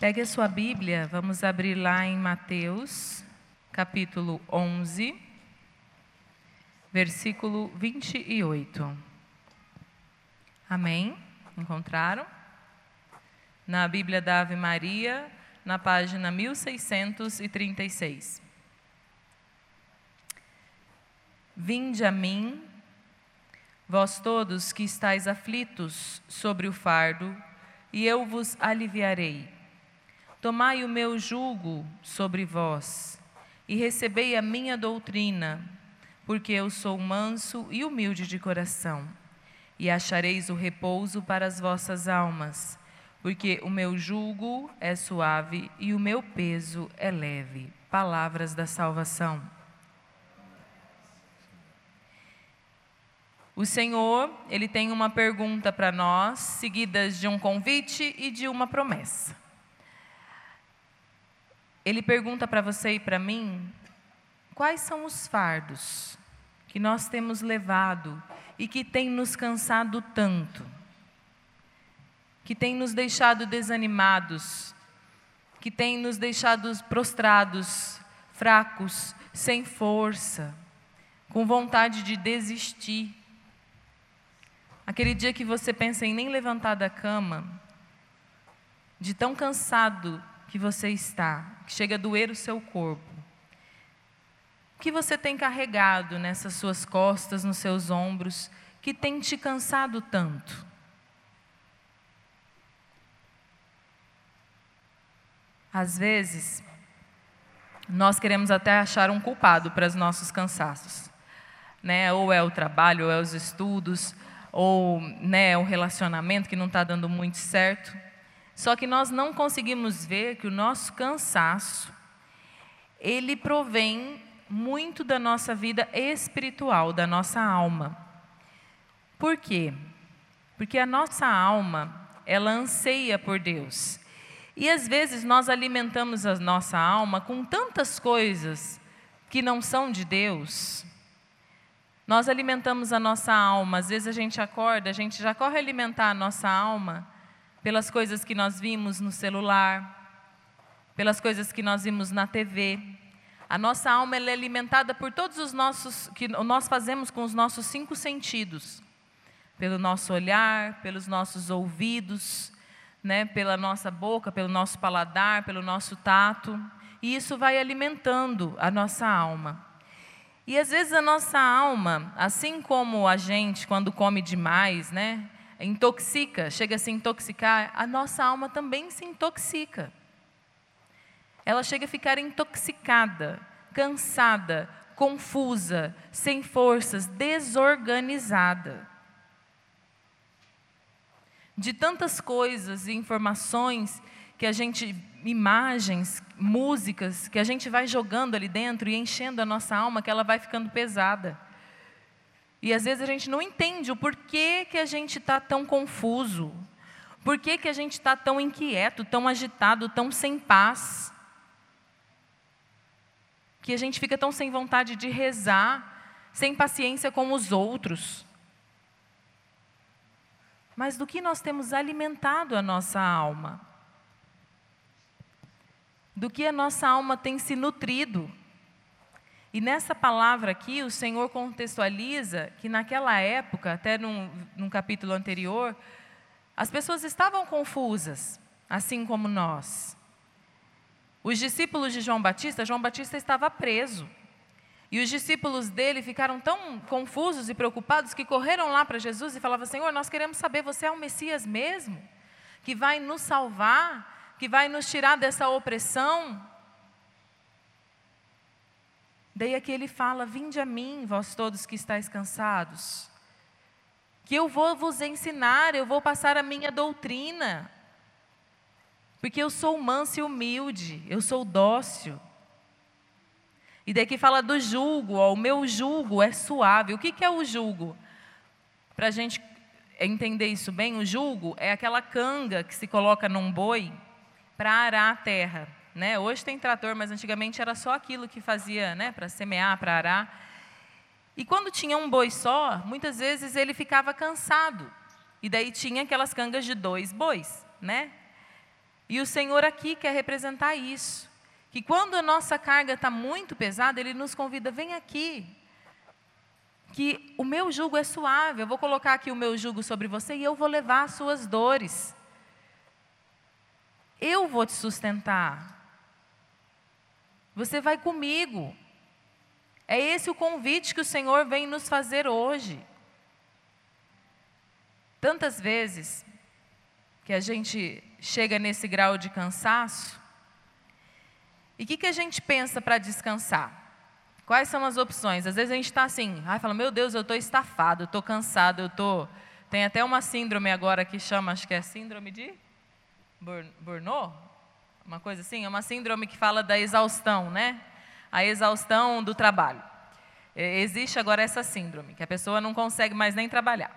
Pegue a sua Bíblia, vamos abrir lá em Mateus, capítulo 11, versículo 28. Amém? Encontraram? Na Bíblia da Ave Maria, na página 1636. Vinde a mim, vós todos que estáis aflitos sobre o fardo, e eu vos aliviarei. Tomai o meu jugo sobre vós e recebei a minha doutrina, porque eu sou manso e humilde de coração, e achareis o repouso para as vossas almas, porque o meu jugo é suave e o meu peso é leve. Palavras da salvação. O Senhor, ele tem uma pergunta para nós, seguidas de um convite e de uma promessa. Ele pergunta para você e para mim quais são os fardos que nós temos levado e que tem nos cansado tanto, que tem nos deixado desanimados, que tem nos deixado prostrados, fracos, sem força, com vontade de desistir. Aquele dia que você pensa em nem levantar da cama, de tão cansado que você está, que chega a doer o seu corpo. O que você tem carregado nessas suas costas, nos seus ombros, que tem te cansado tanto? Às vezes, nós queremos até achar um culpado para os nossos cansaços. Né? Ou é o trabalho, ou é os estudos, ou né, o relacionamento que não está dando muito certo. Só que nós não conseguimos ver que o nosso cansaço, ele provém muito da nossa vida espiritual, da nossa alma. Por quê? Porque a nossa alma, ela anseia por Deus. E às vezes nós alimentamos a nossa alma com tantas coisas que não são de Deus. Nós alimentamos a nossa alma, às vezes a gente acorda, a gente já corre alimentar a nossa alma pelas coisas que nós vimos no celular, pelas coisas que nós vimos na TV. A nossa alma é alimentada por todos os nossos que nós fazemos com os nossos cinco sentidos, pelo nosso olhar, pelos nossos ouvidos, né, pela nossa boca, pelo nosso paladar, pelo nosso tato, e isso vai alimentando a nossa alma. E às vezes a nossa alma, assim como a gente quando come demais, né, intoxica, chega a se intoxicar, a nossa alma também se intoxica. Ela chega a ficar intoxicada, cansada, confusa, sem forças, desorganizada. De tantas coisas e informações que a gente, imagens, músicas, que a gente vai jogando ali dentro e enchendo a nossa alma, que ela vai ficando pesada. E às vezes a gente não entende o porquê que a gente está tão confuso, por que, que a gente está tão inquieto, tão agitado, tão sem paz, que a gente fica tão sem vontade de rezar, sem paciência com os outros. Mas do que nós temos alimentado a nossa alma? Do que a nossa alma tem se nutrido? E nessa palavra aqui, o Senhor contextualiza que naquela época, até num, num capítulo anterior, as pessoas estavam confusas, assim como nós. Os discípulos de João Batista, João Batista estava preso. E os discípulos dele ficaram tão confusos e preocupados que correram lá para Jesus e falavam: Senhor, nós queremos saber, você é o Messias mesmo? Que vai nos salvar? Que vai nos tirar dessa opressão? Daí aqui ele fala: Vinde a mim, vós todos que estáis cansados, que eu vou vos ensinar, eu vou passar a minha doutrina, porque eu sou manso e humilde, eu sou dócil. E daqui fala do jugo, ó, o meu jugo é suave. O que, que é o jugo? Para a gente entender isso bem, o jugo é aquela canga que se coloca num boi para arar a terra. Né? Hoje tem trator, mas antigamente era só aquilo que fazia né, para semear, para arar. E quando tinha um boi só, muitas vezes ele ficava cansado. E daí tinha aquelas cangas de dois bois, né? E o Senhor aqui quer representar isso. Que quando a nossa carga está muito pesada, Ele nos convida, vem aqui. Que o meu jugo é suave, eu vou colocar aqui o meu jugo sobre você e eu vou levar as suas dores. Eu vou te sustentar. Você vai comigo. É esse o convite que o Senhor vem nos fazer hoje. Tantas vezes que a gente chega nesse grau de cansaço, e o que, que a gente pensa para descansar? Quais são as opções? Às vezes a gente está assim, ai, fala, meu Deus, eu estou estafado, eu estou cansado, eu estou. Tem até uma síndrome agora que chama, acho que é síndrome de Burnout? Uma coisa assim? É uma síndrome que fala da exaustão, né? A exaustão do trabalho. Existe agora essa síndrome, que a pessoa não consegue mais nem trabalhar.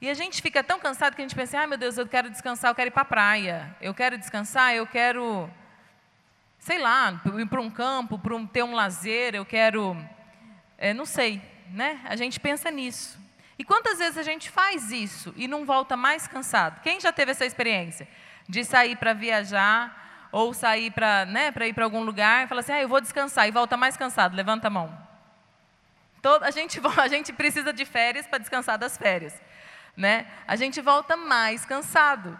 E a gente fica tão cansado que a gente pensa, ai meu Deus, eu quero descansar, eu quero ir para a praia. Eu quero descansar, eu quero, sei lá, ir para um campo, para um, ter um lazer, eu quero, é, não sei, né? A gente pensa nisso. E quantas vezes a gente faz isso e não volta mais cansado? Quem já teve essa experiência? De sair para viajar ou sair para né, ir para algum lugar e falar assim, ah, eu vou descansar e volta mais cansado, levanta a mão. Todo, a, gente, a gente precisa de férias para descansar das férias né? A gente volta mais cansado.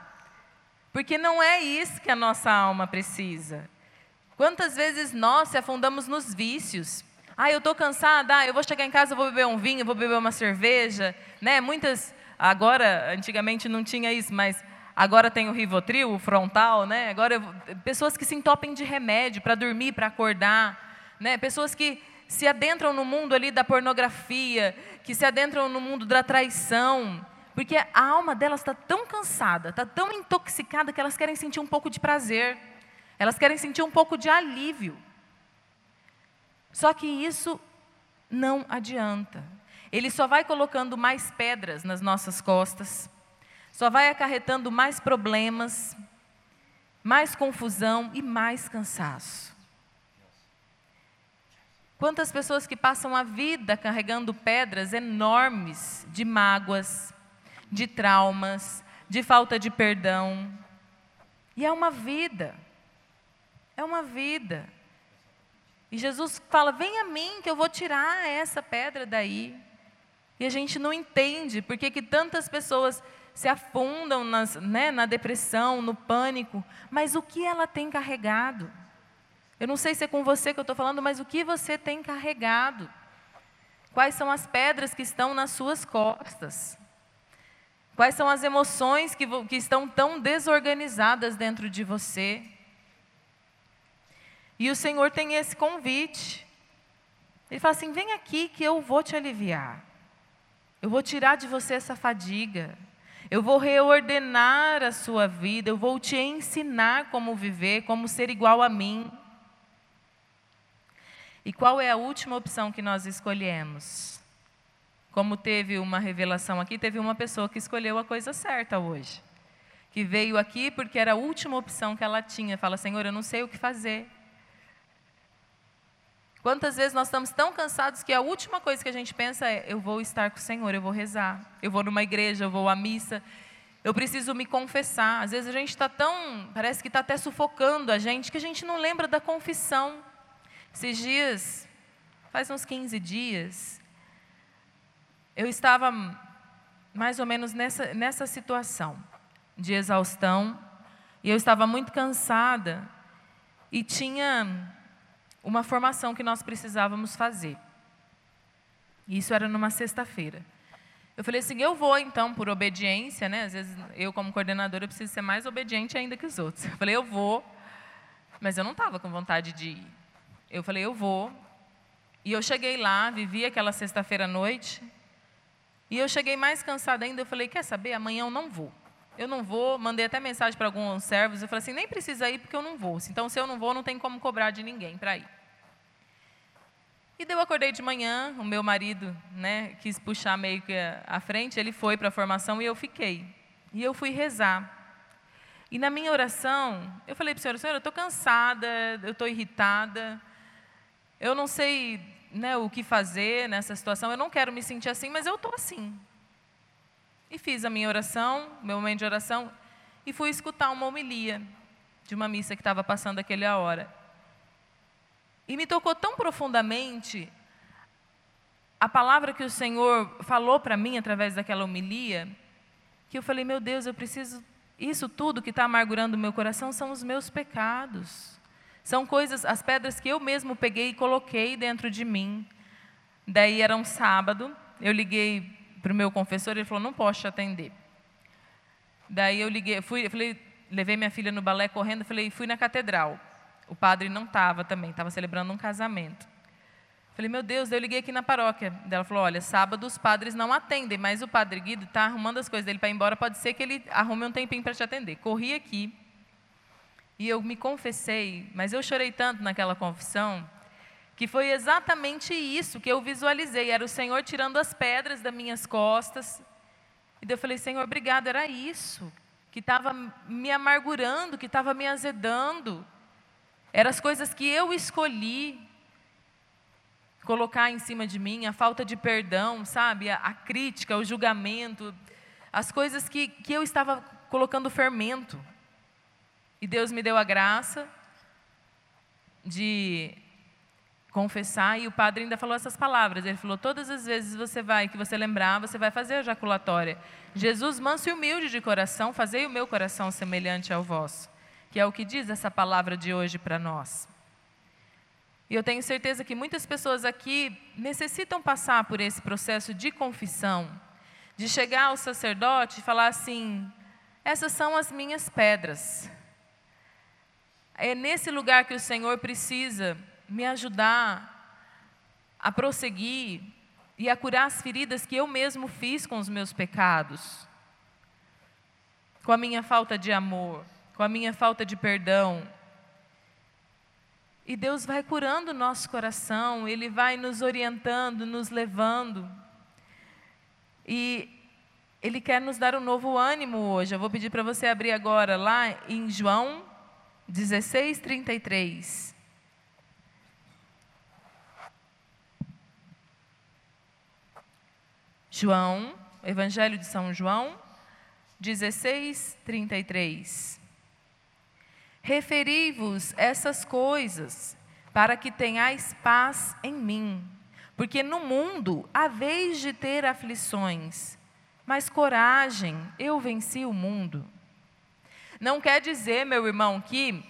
Porque não é isso que a nossa alma precisa. Quantas vezes nós se afundamos nos vícios? Ah, eu estou cansada, ah, eu vou chegar em casa, vou beber um vinho, vou beber uma cerveja, né? Muitas, agora, antigamente não tinha isso, mas agora tem o Rivotril, o frontal, né? Agora, pessoas que se entopem de remédio para dormir, para acordar, né? Pessoas que se adentram no mundo ali da pornografia, que se adentram no mundo da traição, porque a alma delas está tão cansada, está tão intoxicada que elas querem sentir um pouco de prazer, elas querem sentir um pouco de alívio. Só que isso não adianta. Ele só vai colocando mais pedras nas nossas costas, só vai acarretando mais problemas, mais confusão e mais cansaço. Quantas pessoas que passam a vida carregando pedras enormes de mágoas, de traumas, de falta de perdão. E é uma vida. É uma vida. E Jesus fala: Vem a mim, que eu vou tirar essa pedra daí. E a gente não entende por que tantas pessoas se afundam nas, né, na depressão, no pânico, mas o que ela tem carregado? Eu não sei se é com você que eu estou falando, mas o que você tem carregado? Quais são as pedras que estão nas suas costas? Quais são as emoções que, que estão tão desorganizadas dentro de você? E o Senhor tem esse convite. Ele fala assim: vem aqui que eu vou te aliviar. Eu vou tirar de você essa fadiga. Eu vou reordenar a sua vida. Eu vou te ensinar como viver, como ser igual a mim. E qual é a última opção que nós escolhemos? Como teve uma revelação aqui, teve uma pessoa que escolheu a coisa certa hoje. Que veio aqui porque era a última opção que ela tinha. Fala, Senhor, eu não sei o que fazer. Quantas vezes nós estamos tão cansados que a última coisa que a gente pensa é: eu vou estar com o Senhor, eu vou rezar, eu vou numa igreja, eu vou à missa, eu preciso me confessar. Às vezes a gente está tão, parece que está até sufocando a gente, que a gente não lembra da confissão. Esses dias, faz uns 15 dias, eu estava mais ou menos nessa, nessa situação de exaustão, e eu estava muito cansada, e tinha uma formação que nós precisávamos fazer. Isso era numa sexta-feira. Eu falei assim, eu vou então por obediência, né? Às vezes eu como coordenadora preciso ser mais obediente ainda que os outros. Eu falei, eu vou, mas eu não estava com vontade de ir. Eu falei, eu vou. E eu cheguei lá, vivi aquela sexta-feira à noite, e eu cheguei mais cansada ainda, eu falei, quer saber, amanhã eu não vou. Eu não vou, mandei até mensagem para alguns servos, eu falei assim, nem precisa ir porque eu não vou. Então, se eu não vou, não tem como cobrar de ninguém para ir. E daí eu acordei de manhã, o meu marido né, quis puxar meio que a frente, ele foi para a formação e eu fiquei. E eu fui rezar. E na minha oração, eu falei para o Senhor, Senhor, eu estou cansada, eu estou irritada, eu não sei né, o que fazer nessa situação. Eu não quero me sentir assim, mas eu estou assim. E fiz a minha oração, meu momento de oração, e fui escutar uma homilia de uma missa que estava passando aquela hora. E me tocou tão profundamente a palavra que o Senhor falou para mim através daquela homilia, que eu falei: meu Deus, eu preciso. Isso tudo que está amargurando o meu coração são os meus pecados. São coisas, as pedras que eu mesmo peguei e coloquei dentro de mim. Daí era um sábado, eu liguei para o meu confessor, ele falou: não posso te atender. Daí eu liguei, fui, falei, levei minha filha no balé correndo, falei, fui na catedral. O padre não estava também, estava celebrando um casamento. Falei, meu Deus, eu liguei aqui na paróquia. Ela falou, olha, sábado os padres não atendem, mas o padre Guido está arrumando as coisas dele para ir embora, pode ser que ele arrume um tempinho para te atender. Corri aqui e eu me confessei, mas eu chorei tanto naquela confissão, que foi exatamente isso que eu visualizei, era o Senhor tirando as pedras das minhas costas, e daí eu falei, Senhor, obrigado, era isso que estava me amargurando, que estava me azedando. Eram as coisas que eu escolhi colocar em cima de mim, a falta de perdão, sabe? A, a crítica, o julgamento, as coisas que, que eu estava colocando fermento. E Deus me deu a graça de confessar, e o padre ainda falou essas palavras. Ele falou: todas as vezes você vai, que você lembrar, você vai fazer a ejaculatória. Jesus, manso e humilde de coração, fazei o meu coração semelhante ao vosso. Que é o que diz essa palavra de hoje para nós. E eu tenho certeza que muitas pessoas aqui necessitam passar por esse processo de confissão, de chegar ao sacerdote e falar assim: essas são as minhas pedras. É nesse lugar que o Senhor precisa me ajudar a prosseguir e a curar as feridas que eu mesmo fiz com os meus pecados, com a minha falta de amor, com a minha falta de perdão. E Deus vai curando o nosso coração, Ele vai nos orientando, nos levando. E Ele quer nos dar um novo ânimo hoje. Eu vou pedir para você abrir agora lá em João 16, 33. João, Evangelho de São João, 16, 33. Referi-vos essas coisas, para que tenhais paz em mim. Porque no mundo haveis de ter aflições, mas coragem, eu venci o mundo. Não quer dizer, meu irmão, que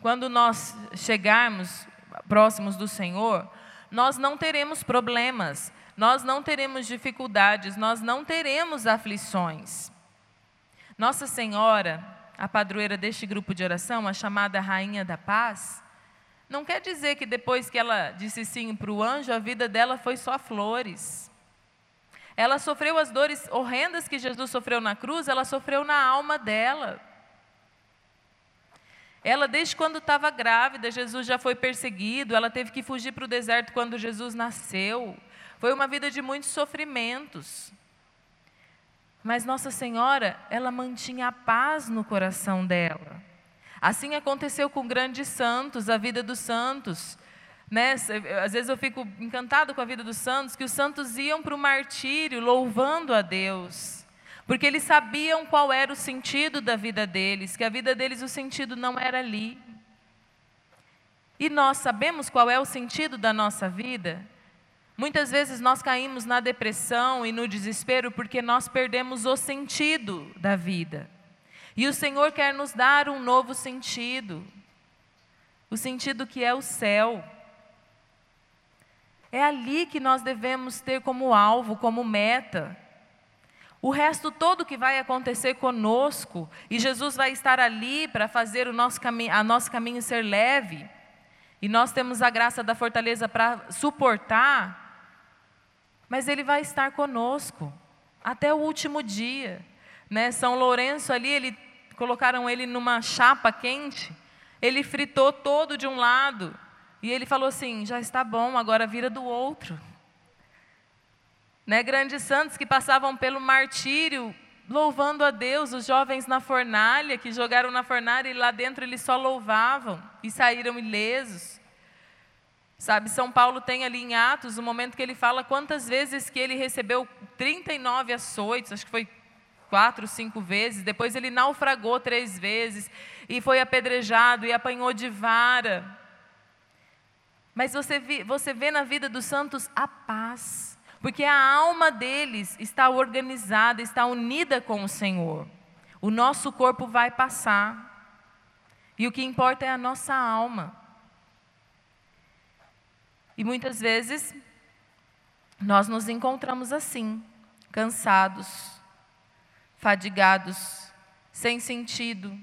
quando nós chegarmos próximos do Senhor, nós não teremos problemas, nós não teremos dificuldades, nós não teremos aflições. Nossa Senhora, a padroeira deste grupo de oração, a chamada Rainha da Paz, não quer dizer que depois que ela disse sim para o anjo, a vida dela foi só flores. Ela sofreu as dores horrendas que Jesus sofreu na cruz, ela sofreu na alma dela. Ela, desde quando estava grávida, Jesus já foi perseguido, ela teve que fugir para o deserto quando Jesus nasceu. Foi uma vida de muitos sofrimentos. Mas Nossa Senhora, ela mantinha a paz no coração dela. Assim aconteceu com grandes santos, a vida dos santos. Né? Às vezes eu fico encantado com a vida dos santos, que os santos iam para o martírio louvando a Deus. Porque eles sabiam qual era o sentido da vida deles, que a vida deles, o sentido não era ali. E nós sabemos qual é o sentido da nossa vida? Muitas vezes nós caímos na depressão e no desespero porque nós perdemos o sentido da vida. E o Senhor quer nos dar um novo sentido. O sentido que é o céu. É ali que nós devemos ter como alvo, como meta. O resto todo que vai acontecer conosco, e Jesus vai estar ali para fazer o nosso caminho, a nosso caminho ser leve, e nós temos a graça da fortaleza para suportar, mas Ele vai estar conosco até o último dia. Né? São Lourenço ali, ele, colocaram ele numa chapa quente, ele fritou todo de um lado, e ele falou assim: já está bom, agora vira do outro. Né? Grandes santos que passavam pelo martírio, louvando a Deus, os jovens na fornalha, que jogaram na fornalha e lá dentro eles só louvavam e saíram ilesos. Sabe, São Paulo tem ali em Atos o um momento que ele fala quantas vezes que ele recebeu 39 açoites, acho que foi quatro, cinco vezes, depois ele naufragou três vezes, e foi apedrejado e apanhou de vara. Mas você você vê na vida dos santos a paz, porque a alma deles está organizada, está unida com o Senhor. O nosso corpo vai passar, e o que importa é a nossa alma. E muitas vezes nós nos encontramos assim, cansados, fadigados, sem sentido.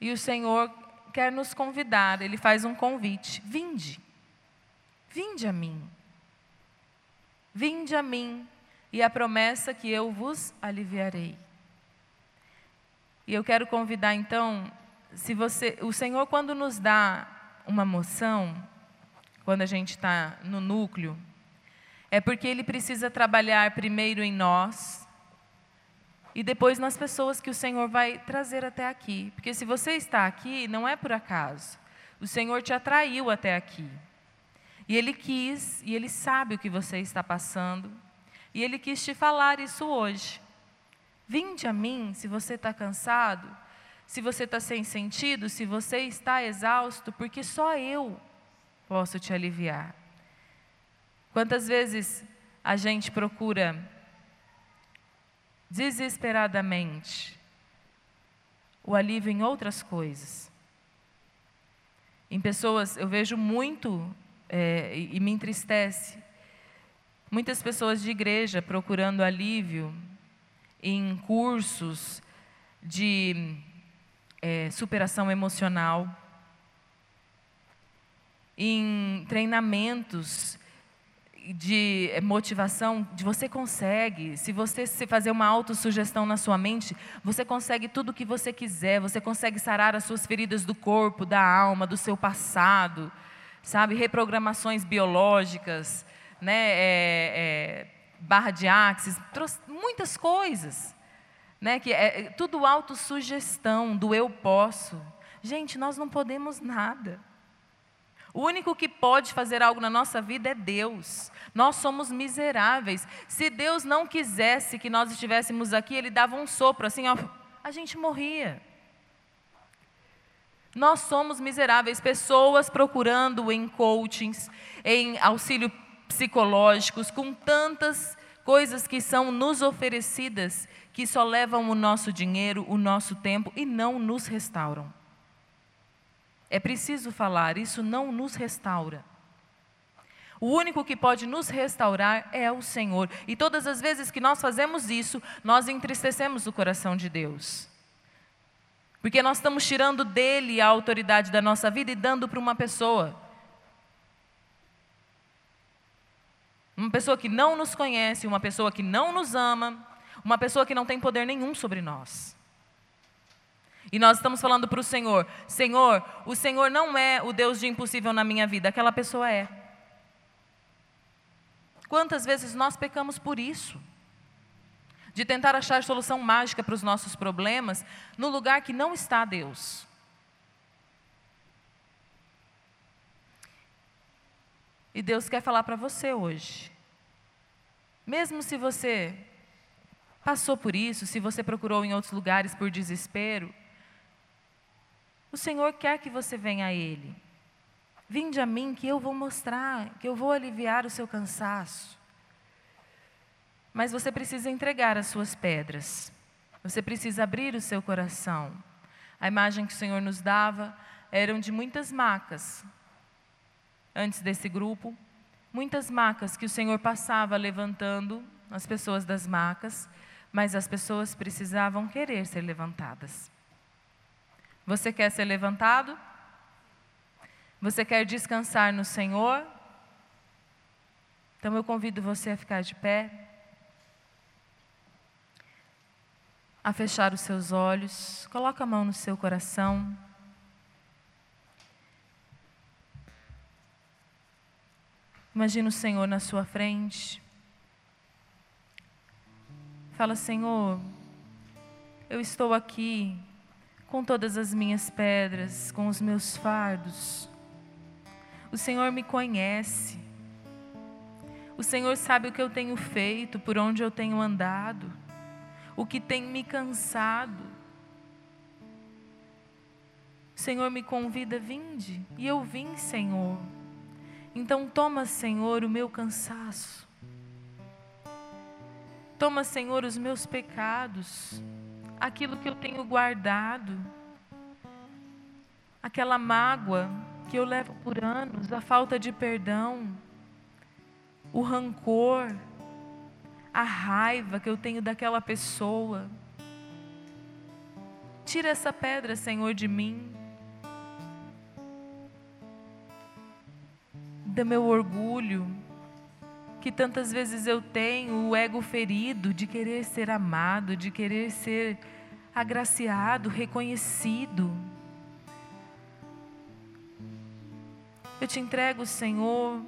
E o Senhor quer nos convidar, Ele faz um convite: vinde, vinde a mim. Vinde a mim, e a promessa que eu vos aliviarei. E eu quero convidar então, se você, o Senhor quando nos dá uma moção, quando a gente está no núcleo, é porque Ele precisa trabalhar primeiro em nós e depois nas pessoas que o Senhor vai trazer até aqui. Porque se você está aqui, não é por acaso. O Senhor te atraiu até aqui. E Ele quis, e Ele sabe o que você está passando, e Ele quis te falar isso hoje. Vinde a mim se você está cansado, se você está sem sentido, se você está exausto, porque só eu posso te aliviar. Quantas vezes a gente procura desesperadamente o alívio em outras coisas? Em pessoas, eu vejo muito é, e, me entristece, muitas pessoas de igreja procurando alívio em cursos de é, superação emocional, em treinamentos de motivação, de você consegue, se você fazer uma autossugestão na sua mente, você consegue tudo o que você quiser, você consegue sarar as suas feridas do corpo, da alma, do seu passado, sabe? Reprogramações biológicas, né? É, é, barra de axis, muitas coisas, né? Que é, é tudo autossugestão do eu posso. Gente, nós não podemos nada. O único que pode fazer algo na nossa vida é Deus. Nós somos miseráveis. Se Deus não quisesse que nós estivéssemos aqui, Ele dava um sopro assim, ó, a gente morria. Nós somos miseráveis, pessoas procurando em coachings, em auxílio psicológicos, com tantas coisas que são nos oferecidas, que só levam o nosso dinheiro, o nosso tempo e não nos restauram. É preciso falar, isso não nos restaura. O único que pode nos restaurar é o Senhor. E todas as vezes que nós fazemos isso, nós entristecemos o coração de Deus. Porque nós estamos tirando dele a autoridade da nossa vida e dando para uma pessoa. Uma pessoa que não nos conhece, uma pessoa que não nos ama, uma pessoa que não tem poder nenhum sobre nós. E nós estamos falando para o Senhor: Senhor, o Senhor não é o Deus de impossível na minha vida, aquela pessoa é. Quantas vezes nós pecamos por isso? De tentar achar solução mágica para os nossos problemas no lugar que não está Deus. E Deus quer falar para você hoje. Mesmo se você passou por isso, se você procurou em outros lugares por desespero, o Senhor quer que você venha a Ele. Vinde a mim que eu vou mostrar, que eu vou aliviar o seu cansaço. Mas você precisa entregar as suas pedras. Você precisa abrir o seu coração. A imagem que o Senhor nos dava eram de muitas macas. Antes desse grupo, muitas macas que o Senhor passava levantando as pessoas das macas, mas as pessoas precisavam querer ser levantadas. Você quer ser levantado? Você quer descansar no Senhor? Então eu convido você a ficar de pé, a fechar os seus olhos, coloca a mão no seu coração. Imagina o Senhor na sua frente. Fala, Senhor, eu estou aqui com todas as minhas pedras, com os meus fardos. O Senhor me conhece. O Senhor sabe o que eu tenho feito, por onde eu tenho andado. o que tem me cansado. O Senhor me convida, vinde, e eu vim, Senhor. Então toma, Senhor, o meu cansaço. Toma, Senhor, os meus pecados, aquilo que eu tenho guardado, aquela mágoa que eu levo por anos, a falta de perdão, o rancor, a raiva que eu tenho daquela pessoa. Tira essa pedra, Senhor, de mim. Do meu orgulho, que tantas vezes eu tenho, o ego ferido de querer ser amado, de querer ser agraciado, reconhecido. Eu te entrego, Senhor,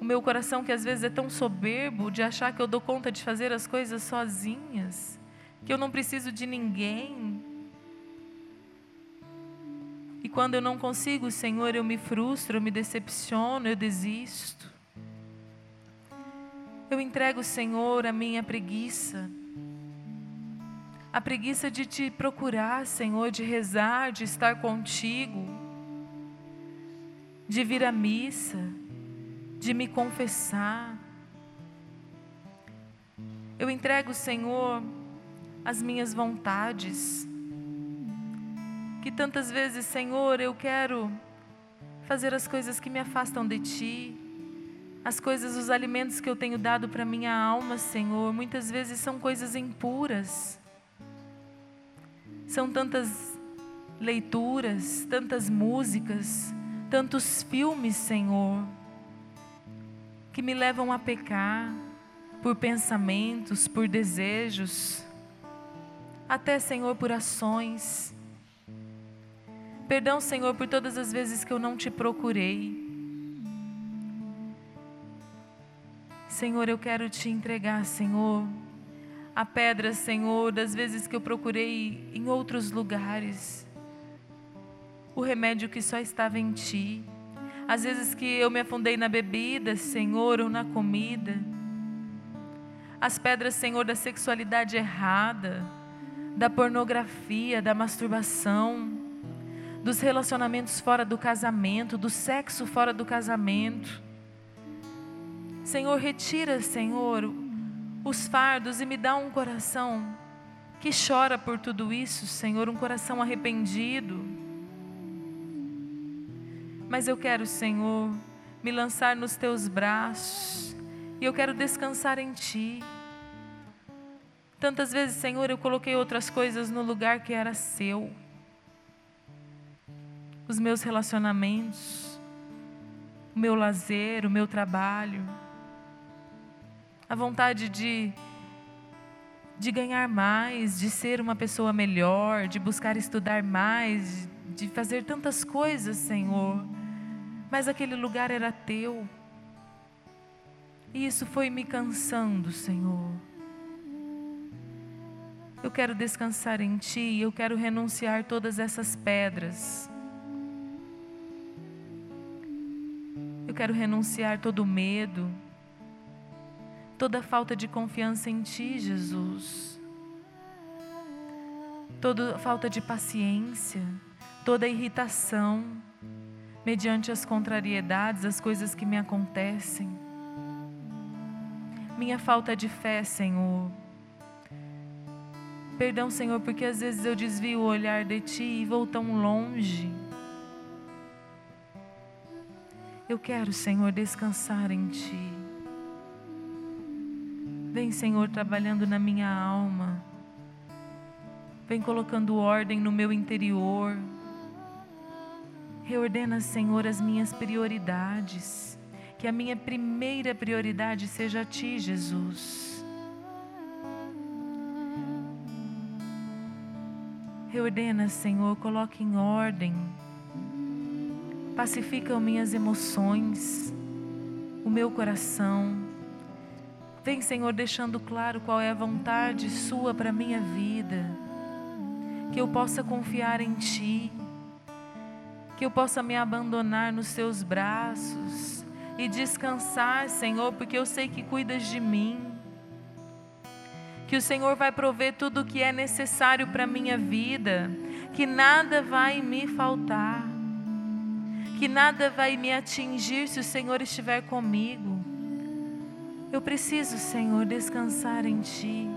o meu coração que às vezes é tão soberbo de achar que eu dou conta de fazer as coisas sozinhas, que eu não preciso de ninguém. E quando eu não consigo, Senhor, eu me frustro, eu me decepciono, eu desisto. Eu entrego, Senhor, a minha preguiça. A preguiça de te procurar, Senhor, de rezar, de estar contigo, de vir à missa de me confessar. Eu entrego, Senhor, as minhas vontades. Que tantas vezes, Senhor, eu quero fazer as coisas que me afastam de Ti. As coisas, os alimentos que eu tenho dado para minha alma, Senhor, muitas vezes são coisas impuras. São tantas leituras, tantas músicas, tantos filmes, Senhor que me levam a pecar por pensamentos, por desejos, até, Senhor, por ações. Perdão, Senhor, por todas as vezes que eu não te procurei. Senhor, eu quero te entregar, Senhor, a pedra, Senhor, das vezes que eu procurei em outros lugares, o remédio que só estava em Ti. Às vezes que eu me afundei na bebida, Senhor, ou na comida. As pedras, Senhor, da sexualidade errada, da pornografia, da masturbação, dos relacionamentos fora do casamento, do sexo fora do casamento. Senhor, retira, Senhor, os fardos e me dá um coração que chora por tudo isso, Senhor, um coração arrependido mas eu quero, Senhor, me lançar nos teus braços e eu quero descansar em Ti. Tantas vezes, Senhor, eu coloquei outras coisas no lugar que era seu. Os meus relacionamentos, o meu lazer, o meu trabalho, a vontade de de ganhar mais, de ser uma pessoa melhor, de buscar estudar mais, de fazer tantas coisas, Senhor, mas aquele lugar era teu. E isso foi me cansando, Senhor. Eu quero descansar em Ti, eu quero renunciar todas essas pedras. Eu quero renunciar todo o medo, toda falta de confiança em Ti, Jesus. Toda falta de paciência toda irritação, mediante as contrariedades, as coisas que me acontecem. Minha falta de fé, Senhor. Perdão, Senhor, porque às vezes eu desvio o olhar de Ti e vou tão longe. Eu quero, Senhor, descansar em Ti. Vem, Senhor, trabalhando na minha alma. Vem colocando ordem no meu interior. Reordena, Senhor, as minhas prioridades. Que a minha primeira prioridade seja a Ti, Jesus. Reordena, Senhor, coloque em ordem. Pacifica minhas emoções, o meu coração. Vem, Senhor, deixando claro qual é a vontade Sua para a minha vida. Que eu possa confiar em Ti que eu possa me abandonar nos Seus braços e descansar, Senhor, porque eu sei que cuidas de mim. que o Senhor vai prover tudo o que é necessário para a minha vida, que nada vai me faltar, que nada vai me atingir se o Senhor estiver comigo. Eu preciso, Senhor, descansar em Ti.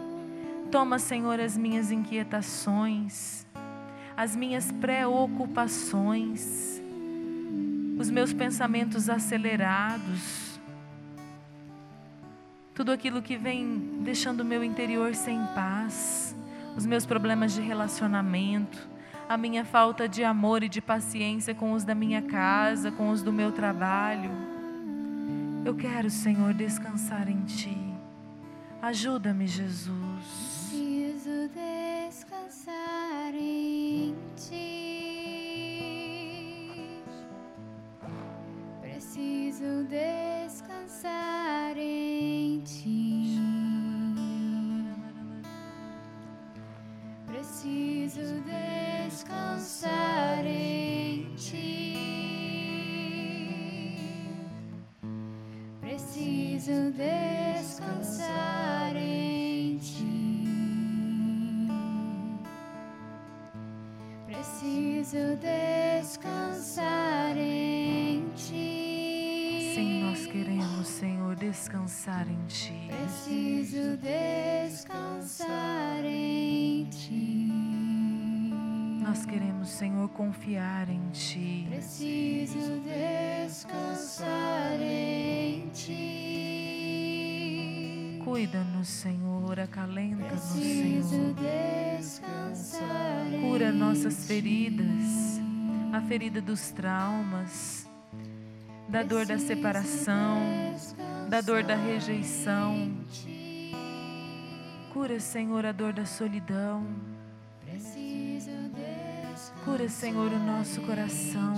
Toma, Senhor, as minhas inquietações, as minhas preocupações, os meus pensamentos acelerados, tudo aquilo que vem deixando o meu interior sem paz, os meus problemas de relacionamento, a minha falta de amor e de paciência com os da minha casa, com os do meu trabalho. Eu quero, Senhor, descansar em Ti. Ajuda-me, Jesus. Preciso descansar em ti. Preciso descansar em ti. Preciso descansar Preciso descansar em ti. Preciso descansar em ti. Sim, nós queremos, Senhor, descansar em Ti. Preciso descansar em ti. Nós queremos, Senhor, confiar em Ti. Preciso descansar em ti. Cuida-nos, Senhor, acalenta-nos, Senhor. Cura nossas feridas, a ferida dos traumas, da dor da separação, da dor da rejeição. Cura, Senhor, a dor da solidão. Preciso. Cura, Senhor, o nosso coração,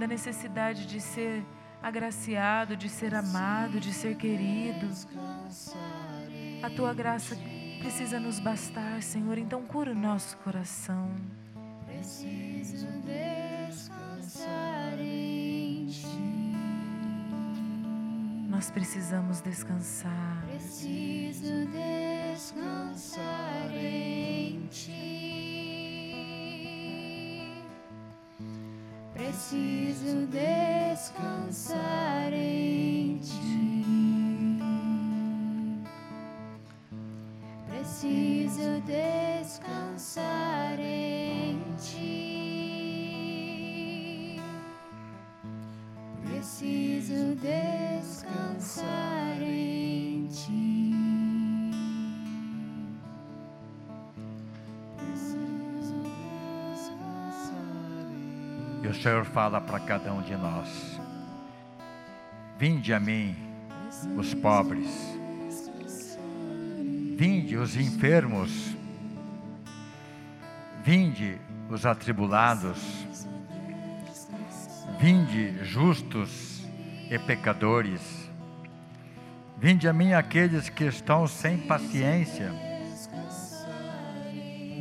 da necessidade de ser agraciado, de ser amado, de ser querido. A tua graça precisa nos bastar, Senhor, então cura o nosso coração. Preciso descansar em ti. Nós precisamos descansar. Preciso descansar em ti. Preciso descansar em ti. Preciso descansar em ti. Preciso descansar Senhor fala para cada um de nós: Vinde a mim, os pobres, vinde os enfermos, vinde os atribulados, vinde justos e pecadores, vinde a mim aqueles que estão sem paciência,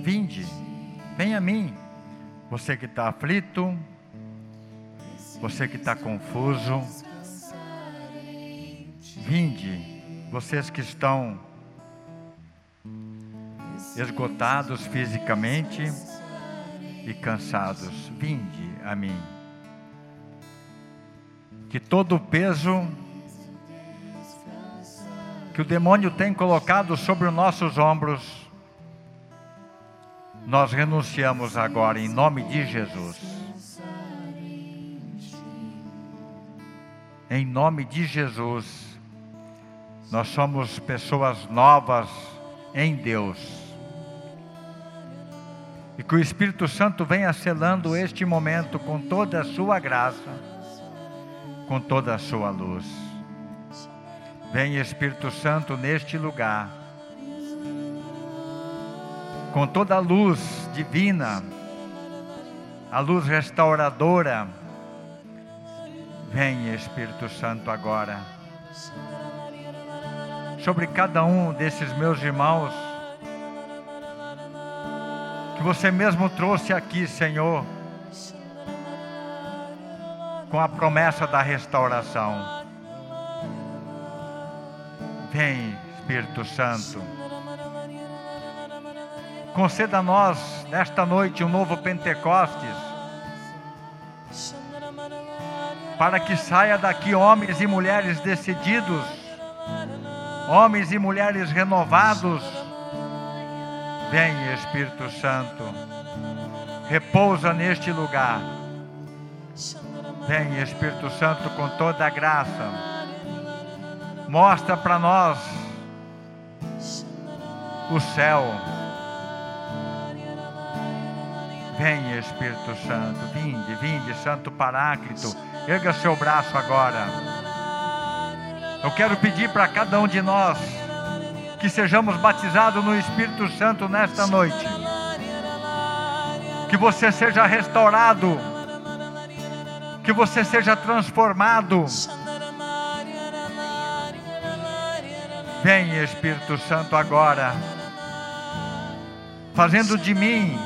vinde, vem a mim, você que está aflito, você que está confuso, vinde, vocês que estão esgotados fisicamente e cansados, vinde a mim. Que todo o peso que o demônio tem colocado sobre os nossos ombros, nós renunciamos agora em nome de Jesus. Em nome de Jesus, nós somos pessoas novas em Deus. E que o Espírito Santo venha selando este momento com toda a sua graça, com toda a sua luz. Vem Espírito Santo neste lugar, com toda a luz divina, a luz restauradora. Vem Espírito Santo agora sobre cada um desses meus irmãos que você mesmo trouxe aqui, Senhor, com a promessa da restauração. Vem, Espírito Santo. Conceda a nós, nesta noite, um novo Pentecostes, para que saia daqui homens e mulheres decididos, homens e mulheres renovados. Vem, Espírito Santo, repousa neste lugar. Vem, Espírito Santo, com toda a graça. Mostra para nós o céu. Vem, Espírito Santo, vinde, vinde, Santo Paráclito, erga seu braço agora. Eu quero pedir para cada um de nós que sejamos batizados no Espírito Santo nesta noite. Que você seja restaurado, que você seja transformado. Vem, Espírito Santo, agora, fazendo de mim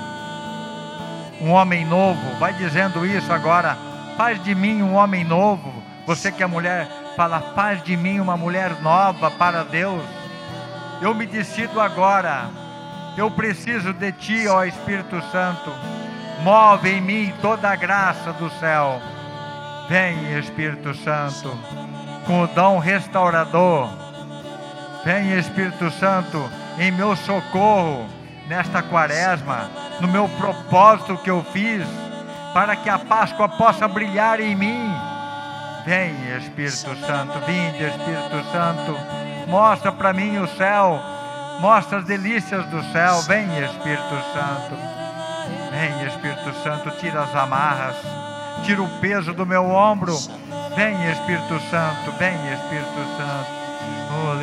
um homem novo. Vai dizendo isso agora. Faz de mim um homem novo. Você que é mulher, fala: faz de mim uma mulher nova para Deus. Eu me decido agora. Eu preciso de Ti, ó Espírito Santo. Move em mim toda a graça do céu. Vem, Espírito Santo, com o dom restaurador. Vem, Espírito Santo, em meu socorro nesta quaresma, no meu propósito que eu fiz, para que a Páscoa possa brilhar em mim. Vem, Espírito Santo, vinde, Espírito Santo, mostra para mim o céu, mostra as delícias do céu. Vem, Espírito Santo, vem, Espírito Santo, tira as amarras, tira o peso do meu ombro. Vem, Espírito Santo, vem, Espírito Santo. Oh,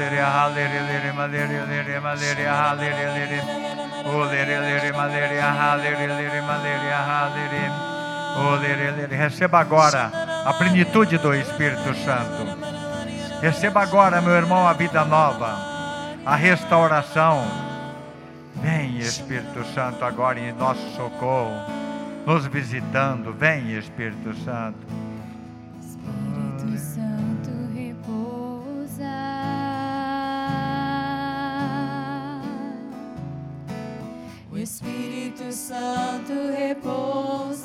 Oh. Receba agora a plenitude do Espírito Santo. Receba agora, meu irmão, a vida nova, a restauração. Vem, Espírito Santo, agora em nosso socorro, nos visitando. Vem, Espírito Santo. Espírito Santo repousa. Espírito Santo repousa.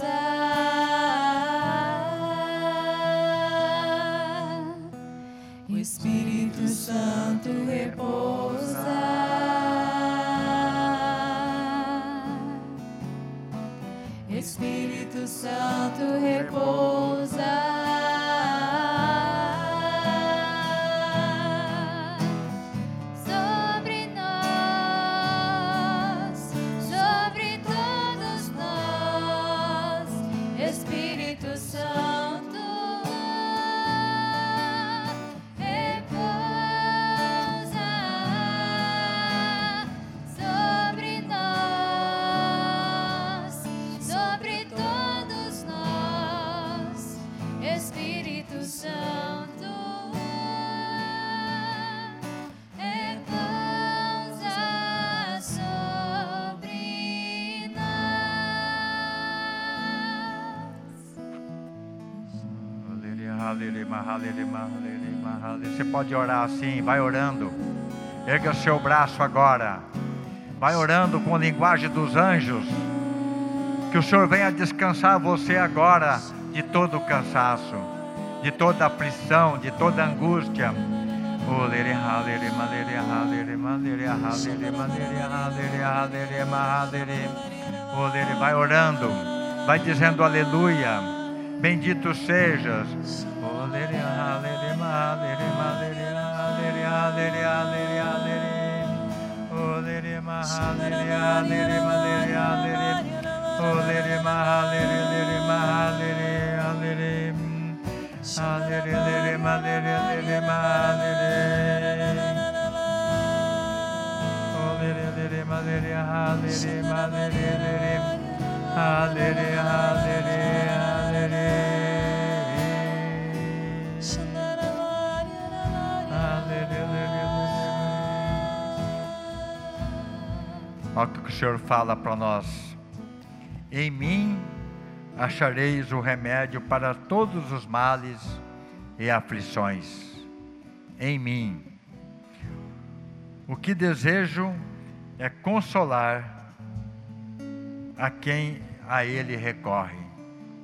Espírito Santo repousa. Você pode orar assim, vai orando. Erga seu braço agora. Vai orando com a linguagem dos anjos. Que o Senhor venha descansar você agora de todo o cansaço, de toda aflição, de toda angústia. Vai orando, vai dizendo aleluia. Bendito sejas. Oh, lere, ha, Olha o que o Senhor fala para nós. Em mim achareis o remédio para todos os males e aflições. Em mim. O que desejo é consolar a quem a Ele recorre.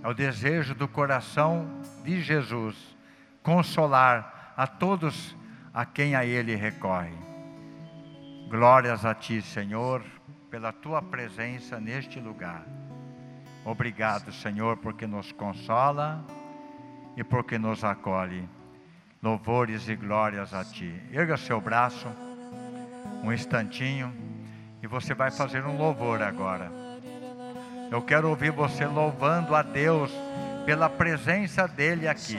É o desejo do coração de Jesus consolar a todos a quem a Ele recorre. Glórias a Ti, Senhor, pela Tua presença neste lugar. Obrigado, Senhor, porque nos consola e porque nos acolhe. Louvores e glórias a Ti. Erga seu braço um instantinho e você vai fazer um louvor agora. Eu quero ouvir você louvando a Deus pela presença dEle aqui.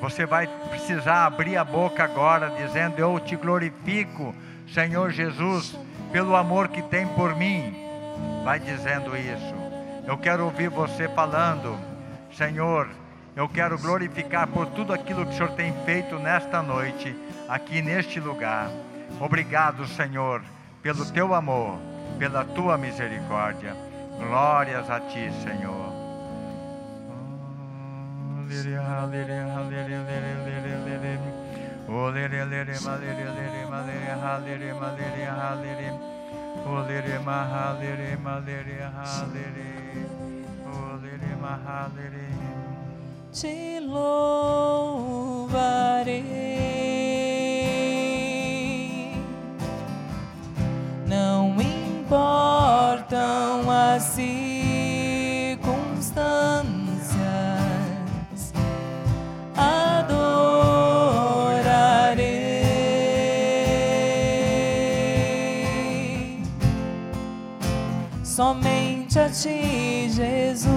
Você vai precisar abrir a boca agora, dizendo: Eu te glorifico, Senhor Jesus, pelo amor que tem por mim. Vai dizendo isso. Eu quero ouvir você falando: Senhor, eu quero glorificar por tudo aquilo que o Senhor tem feito nesta noite, aqui neste lugar. Obrigado, Senhor, pelo teu amor, pela tua misericórdia. Glórias a ti, Senhor. Te louvarei. Não importam as circunstâncias, adorarei somente a ti, Jesus,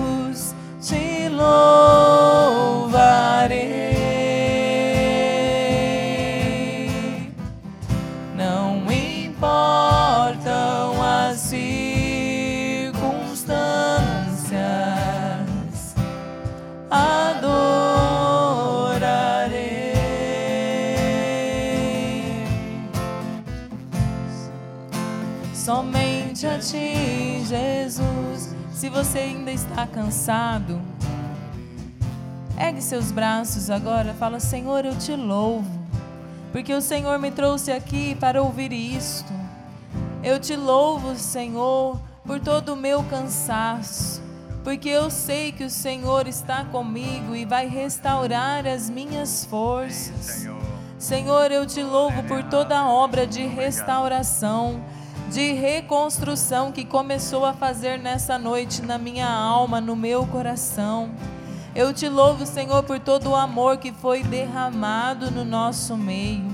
está cansado, ergue seus braços agora, fala: Senhor, eu te louvo, porque o Senhor me trouxe aqui para ouvir isto. Eu te louvo, Senhor, por todo o meu cansaço, porque eu sei que o Senhor está comigo e vai restaurar as minhas forças. Senhor. Senhor, eu te louvo por toda a obra de restauração, de reconstrução que começou a fazer nessa noite na minha alma, no meu coração. Eu te louvo, Senhor, por todo o amor que foi derramado no nosso meio.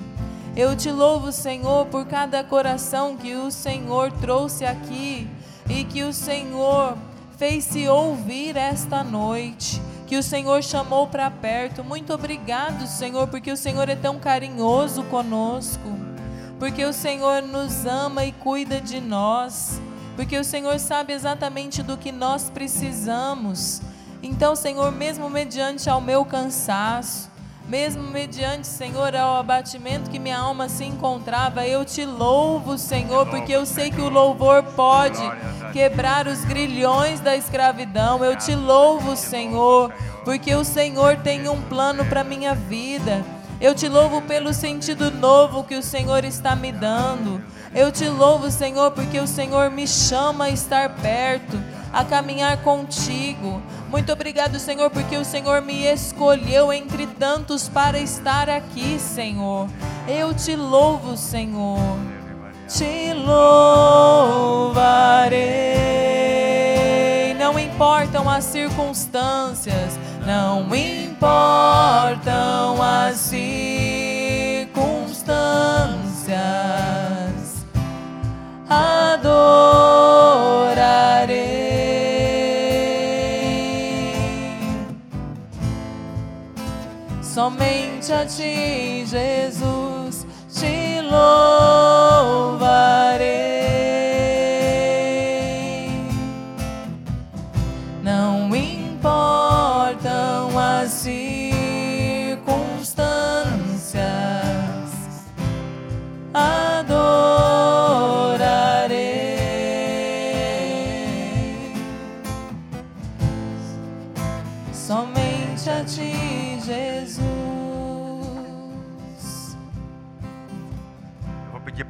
Eu te louvo, Senhor, por cada coração que o Senhor trouxe aqui e que o Senhor fez-se ouvir esta noite, que o Senhor chamou para perto. Muito obrigado, Senhor, porque o Senhor é tão carinhoso conosco, porque o Senhor nos ama e cuida de nós, porque o Senhor sabe exatamente do que nós precisamos. Então, Senhor, mesmo mediante ao meu cansaço, mesmo mediante, Senhor, ao abatimento que minha alma se encontrava, eu te louvo, Senhor, porque eu sei que o louvor pode quebrar os grilhões da escravidão. Eu te louvo, Senhor, porque o Senhor tem um plano para minha vida. Eu te louvo pelo sentido novo que o Senhor está me dando. Eu te louvo, Senhor, porque o Senhor me chama a estar perto, a caminhar contigo. Muito obrigado, Senhor, porque o Senhor me escolheu entre tantos para estar aqui, Senhor. Eu te louvo, Senhor. Te louvarei. Não importam as circunstâncias, não importam as circunstâncias. Adorarei somente a ti, Jesus, te louvarei.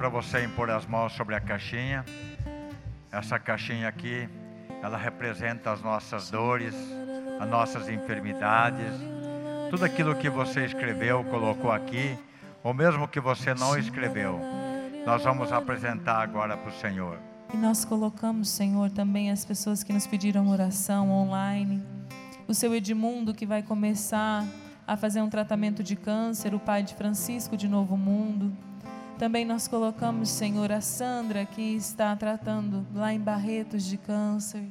Para você impor as mãos sobre a caixinha. Essa caixinha aqui, ela representa as nossas dores, as nossas enfermidades, tudo aquilo que você escreveu, colocou aqui, ou mesmo que você não escreveu, nós vamos apresentar agora para o Senhor. E nós colocamos, Senhor, também as pessoas que nos pediram oração online. O seu Edmundo, que vai começar a fazer um tratamento de câncer, o pai de Francisco de Novo Mundo. Também nós colocamos, Senhor, a Sandra, que está tratando lá em Barretos de câncer.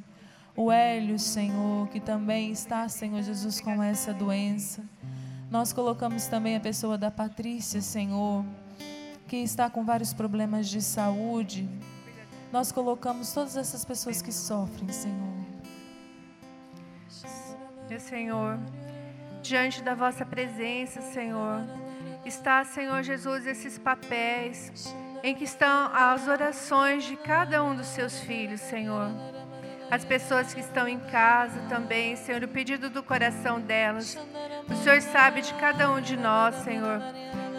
O Hélio, Senhor, que também está, Senhor Jesus, com essa doença. Nós colocamos também a pessoa da Patrícia, Senhor, que está com vários problemas de saúde. Nós colocamos todas essas pessoas que sofrem, Senhor. Meu Senhor, diante da vossa presença, Senhor, está, Senhor Jesus, esses papéis em que estão as orações de cada um dos seus filhos, Senhor. As pessoas que estão em casa também, Senhor, o pedido do coração delas. O Senhor sabe de cada um de nós, Senhor,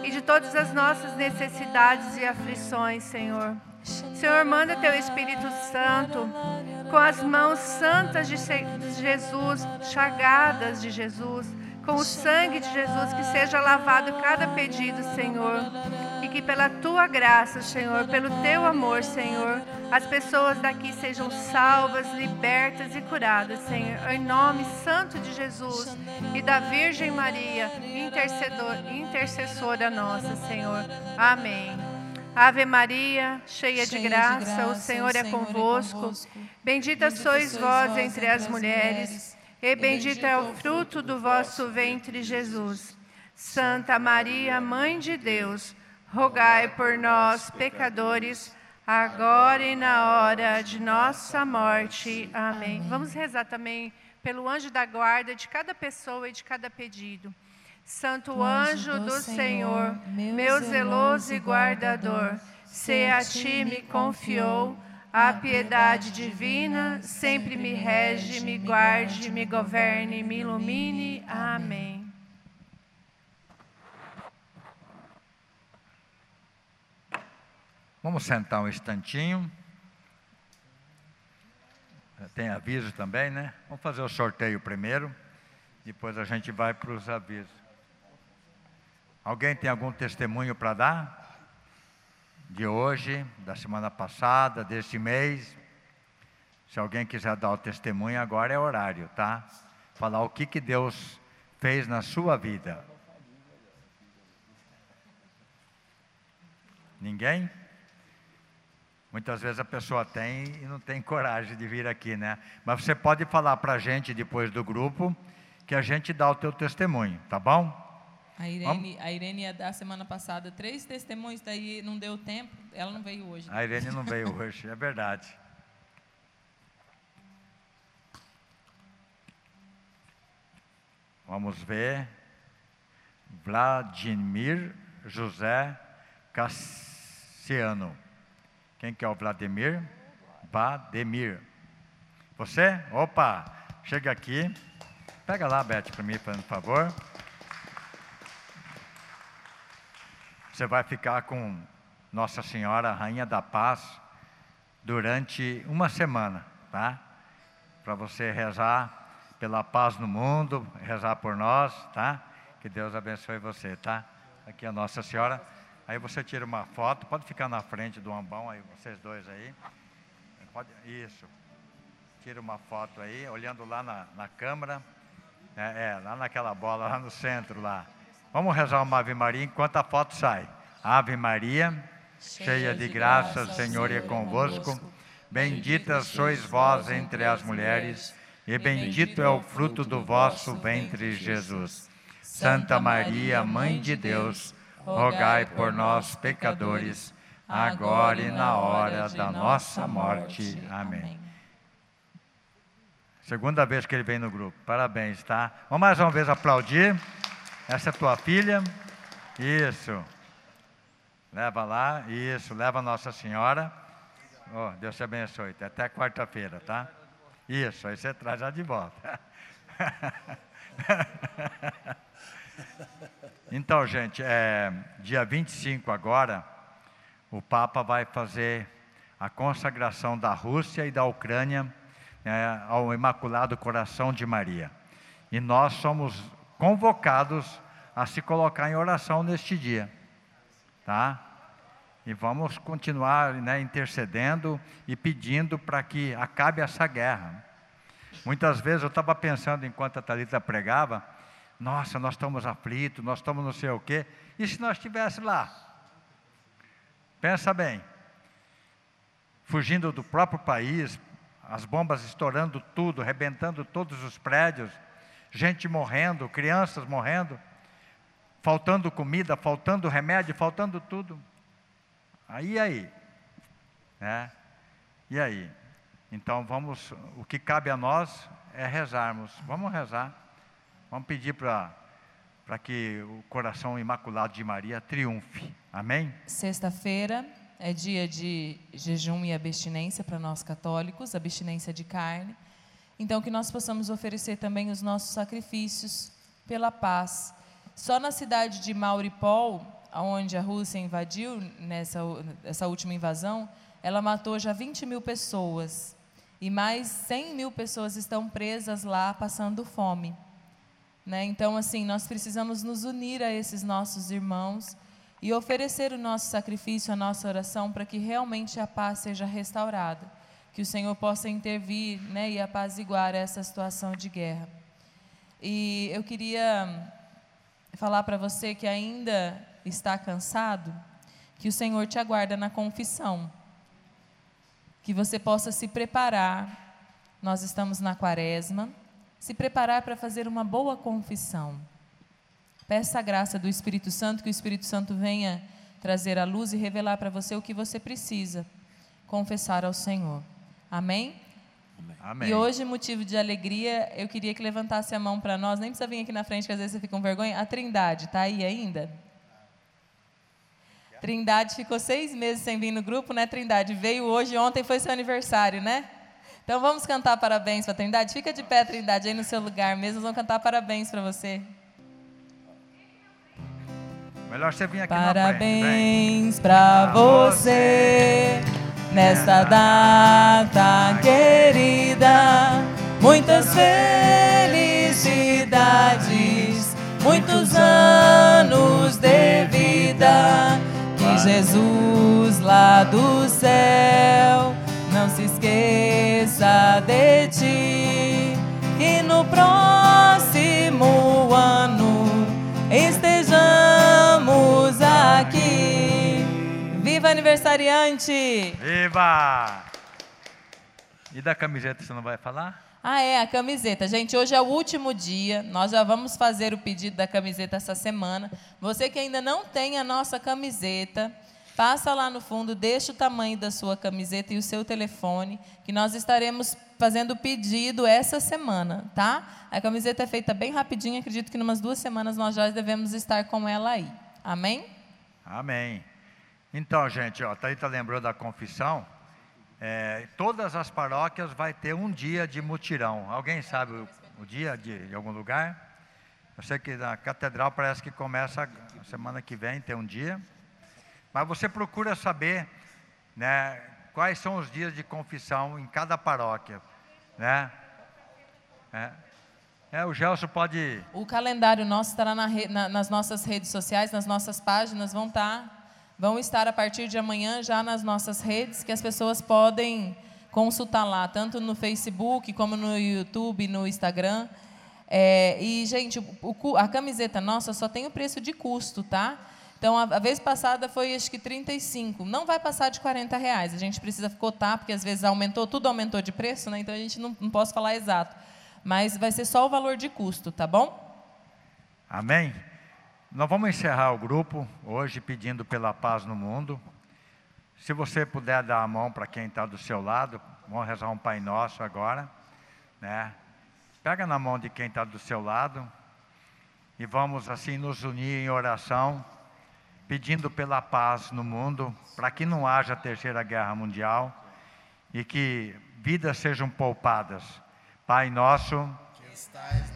e de todas as nossas necessidades e aflições, Senhor. Senhor, manda teu Espírito Santo com as mãos santas de Jesus, chagadas de Jesus, com o sangue de Jesus, que seja lavado cada pedido, Senhor. E que pela tua graça, Senhor, pelo teu amor, Senhor, as pessoas daqui sejam salvas, libertas e curadas, Senhor. Em nome santo de Jesus e da Virgem Maria, intercedor, intercessora nossa, Senhor. Amém. Ave Maria, cheia, de, graça, o Senhor é convosco. Bendita sois vós entre as mulheres, e bendito é o fruto do vosso ventre, Jesus. Santa Maria, Mãe de Deus, rogai por nós, pecadores, agora e na hora de nossa morte. Amém. Vamos rezar também pelo anjo da guarda de cada pessoa e de cada pedido. Santo anjo do Senhor, meu zeloso e guardador, se a ti me confiou a piedade divina, sempre me rege, me guarde, me governe, me ilumine. Amém. Vamos sentar um instantinho. Tem aviso também, né? Vamos fazer o sorteio primeiro, depois a gente vai para os avisos. Alguém tem algum testemunho para dar? De hoje, da semana passada, desse mês? Se alguém quiser dar o testemunho, agora é horário, tá? Falar o que, que Deus fez na sua vida. Ninguém? Muitas vezes a pessoa tem e não tem coragem de vir aqui, né? Mas você pode falar para a gente depois do grupo que a gente dá o teu testemunho, tá bom? A Irene, a Irene ia dar semana passada três testemunhos, daí não deu tempo, ela não veio hoje. A Irene não veio hoje, é verdade. Vamos ver. Vladimir José Cassiano. Quem que é o Vladimir? Vladimir. Você? Opa, chega aqui. Pega lá, Beth, para mim, por favor. Você vai ficar com Nossa Senhora, Rainha da Paz, durante uma semana, tá? Para você rezar pela paz no mundo, rezar por nós, tá? Que Deus abençoe você, tá? Aqui a Nossa Senhora. Aí você tira uma foto, pode ficar na frente do ambão aí, vocês dois aí. Pode, isso. Tira uma foto aí, olhando lá na, na câmera. É, é, lá naquela bola, lá no centro lá. Vamos rezar uma Ave Maria enquanto a foto sai. Ave Maria, cheia de graça, o Senhor é convosco. Bendita sois vós entre as mulheres, e bendito é o fruto do vosso ventre, Jesus. Santa Maria, Mãe de Deus, rogai por nós, pecadores, agora e na hora da nossa morte. Amém. Segunda vez que ele vem no grupo. Parabéns, tá? Vamos mais uma vez aplaudir. Essa é tua filha. Isso. Leva lá. Isso. Leva Nossa Senhora. Oh, Deus te abençoe. Até quarta-feira, tá? Isso. Aí você traz já de volta. então, gente, é, dia 25 agora, o Papa vai fazer a consagração da Rússia e da Ucrânia né, ao Imaculado Coração de Maria. E nós somos convocados a se colocar em oração neste dia, tá? E vamos continuar né, intercedendo e pedindo para que acabe essa guerra. Muitas vezes eu estava pensando enquanto a Thalita pregava, nossa, nós estamos aflitos, nós estamos não sei o quê. E se nós estivéssemos lá? Pensa bem. Fugindo do próprio país, as bombas estourando tudo, arrebentando todos os prédios, gente morrendo, crianças morrendo, faltando comida, faltando remédio, faltando tudo. Aí, aí, né? E aí? Então vamos, o que cabe a nós é rezarmos. Vamos rezar. Vamos pedir para para que o coração imaculado de Maria triunfe. Amém? Sexta-feira é dia de jejum e abstinência para nós católicos, abstinência de carne. Então, que nós possamos oferecer também os nossos sacrifícios pela paz. Só na cidade de Mauripol, onde a Rússia invadiu nessa essa última invasão, ela matou já 20 mil pessoas. E mais 100 mil pessoas estão presas lá passando fome. Né? Então, assim, nós precisamos nos unir a esses nossos irmãos e oferecer o nosso sacrifício, a nossa oração, para que realmente a paz seja restaurada, que o Senhor possa intervir né, e apaziguar essa situação de guerra. E eu queria falar para você que ainda está cansado, que o Senhor te aguarda na confissão, que você possa se preparar. Nós estamos na quaresma se preparar para fazer uma boa confissão. Peça a graça do Espírito Santo, que o Espírito Santo venha trazer a luz e revelar para você o que você precisa confessar ao Senhor. Amém? Amém. E hoje, motivo de alegria, eu queria que levantasse a mão para nós, nem precisa vir aqui na frente, que às vezes você fica com vergonha. A Trindade, está aí ainda? Trindade ficou seis meses sem vir no grupo, né, Trindade? Veio hoje, ontem foi seu aniversário, né? Então vamos cantar parabéns para a Trindade? Fica de pé, Trindade, aí no seu lugar mesmo. Nós vamos cantar parabéns para você. Melhor você vir aqui Parabéns para você nesta data querida. Muitas felicidades, muitos anos de vida. Que Jesus lá do céu não se esqueça de ti. Que no próximo ano estejamos aqui. Viva aniversariante! Viva! E da camiseta você não vai falar? Ah, é, a camiseta. Gente, hoje é o último dia. Nós já vamos fazer o pedido da camiseta essa semana. Você que ainda não tem a nossa camiseta, passa lá no fundo, deixa o tamanho da sua camiseta e o seu telefone, que nós estaremos fazendo o pedido essa semana, tá? A camiseta é feita bem rapidinho, acredito que em umas duas semanas nós já devemos estar com ela aí. Amém? Amém. Então, gente, ó, a Thalita lembrou da confissão. É, todas as paróquias vai ter um dia de mutirão. Alguém sabe o, o dia de, de, algum lugar? Eu sei que na catedral parece que começa a semana que vem, tem um dia. Mas você procura saber né, quais são os dias de confissão em cada paróquia. Né? É. É, o Gelson pode. O calendário nosso estará na re... na, nas nossas redes sociais, nas nossas páginas, vão estar, tá, vão estar a partir de amanhã já nas nossas redes, que as pessoas podem consultar lá, tanto no Facebook, como no YouTube, no Instagram. É, e, gente, o, a camiseta nossa só tem o preço de custo, tá? Então, a, a, vez passada foi acho que 35. Não vai passar de 40 reais. A gente precisa cotar, porque às vezes aumentou, tudo aumentou de preço, né? Então a gente não, não posso falar exato. Mas vai ser só o valor de custo, tá bom? Amém? Nós vamos encerrar o grupo hoje pedindo pela paz no mundo. Se você puder dar a mão para quem está do seu lado, vamos rezar um Pai Nosso agora. Né? Pega na mão de quem está do seu lado e vamos assim nos unir em oração pedindo pela paz no mundo, para que não haja terceira guerra mundial e que vidas sejam poupadas. Pai nosso, que estais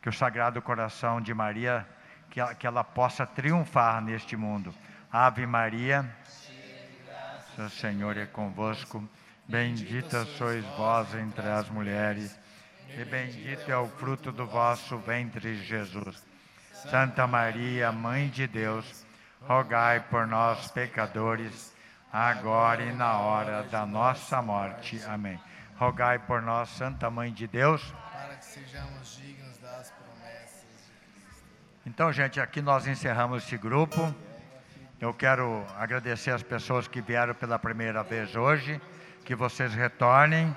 Que o Sagrado Coração de Maria, que ela, que ela possa triunfar neste mundo. Ave Maria, o Senhor é convosco. Bendita sois vós entre as mulheres, e bendito é o fruto do vosso ventre, Jesus. Santa Maria, Mãe de Deus, rogai por nós, pecadores, agora e na hora da nossa morte. Amém. Rogai por nós, Santa Mãe de Deus. para que sejamos dignos das promessas de Cristo. Então, gente, aqui nós encerramos esse grupo. Eu quero agradecer as pessoas que vieram pela primeira vez hoje, que vocês retornem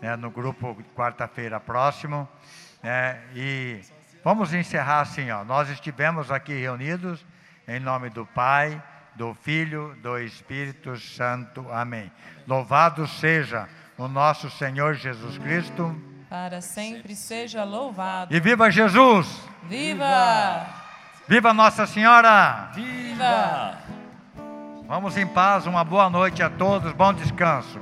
né, no grupo quarta-feira próximo. né, e vamos encerrar assim, ó. Nós estivemos aqui reunidos em nome do Pai, do Filho, do Espírito Santo. Amém. Louvado seja o nosso Senhor Jesus Cristo. Para sempre seja louvado. E viva Jesus! Viva! Viva Nossa Senhora! Viva! Vamos em paz, uma boa noite a todos, bom descanso.